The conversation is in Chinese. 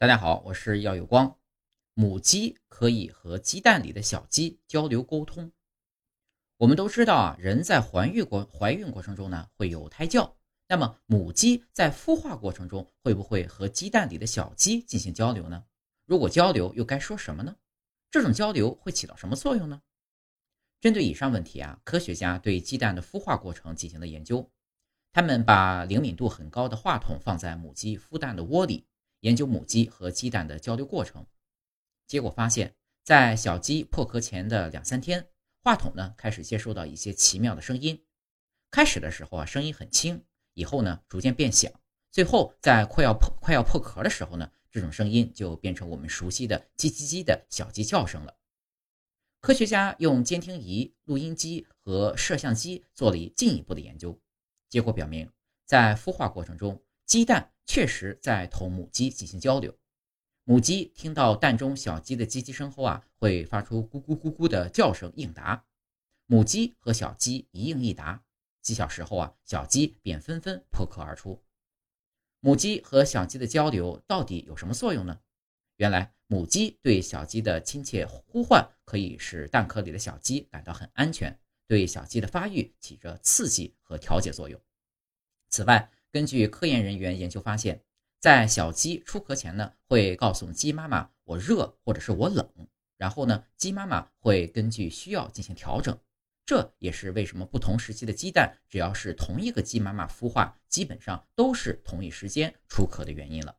大家好，我是耀有光。母鸡可以和鸡蛋里的小鸡交流沟通。我们都知道啊，人在怀孕过怀孕过程中呢会有胎教，那么母鸡在孵化过程中会不会和鸡蛋里的小鸡进行交流呢？如果交流，又该说什么呢？这种交流会起到什么作用呢？针对以上问题啊，科学家对鸡蛋的孵化过程进行了研究，他们把灵敏度很高的话筒放在母鸡孵蛋的窝里。研究母鸡和鸡蛋的交流过程，结果发现，在小鸡破壳前的两三天，话筒呢开始接收到一些奇妙的声音。开始的时候啊，声音很轻，以后呢逐渐变响，最后在快要破快要破壳的时候呢，这种声音就变成我们熟悉的“叽叽叽”的小鸡叫声了。科学家用监听仪、录音机和摄像机做了进一步的研究，结果表明，在孵化过程中，鸡蛋。确实在同母鸡进行交流，母鸡听到蛋中小鸡的叽叽声后啊，会发出咕咕咕咕的叫声应答。母鸡和小鸡一应一答，几小时后啊，小鸡便纷纷破壳而出。母鸡和小鸡的交流到底有什么作用呢？原来，母鸡对小鸡的亲切呼唤可以使蛋壳里的小鸡感到很安全，对小鸡的发育起着刺激和调节作用。此外，根据科研人员研究发现，在小鸡出壳前呢，会告诉鸡妈妈“我热”或者是我冷，然后呢，鸡妈妈会根据需要进行调整。这也是为什么不同时期的鸡蛋，只要是同一个鸡妈妈孵化，基本上都是同一时间出壳的原因了。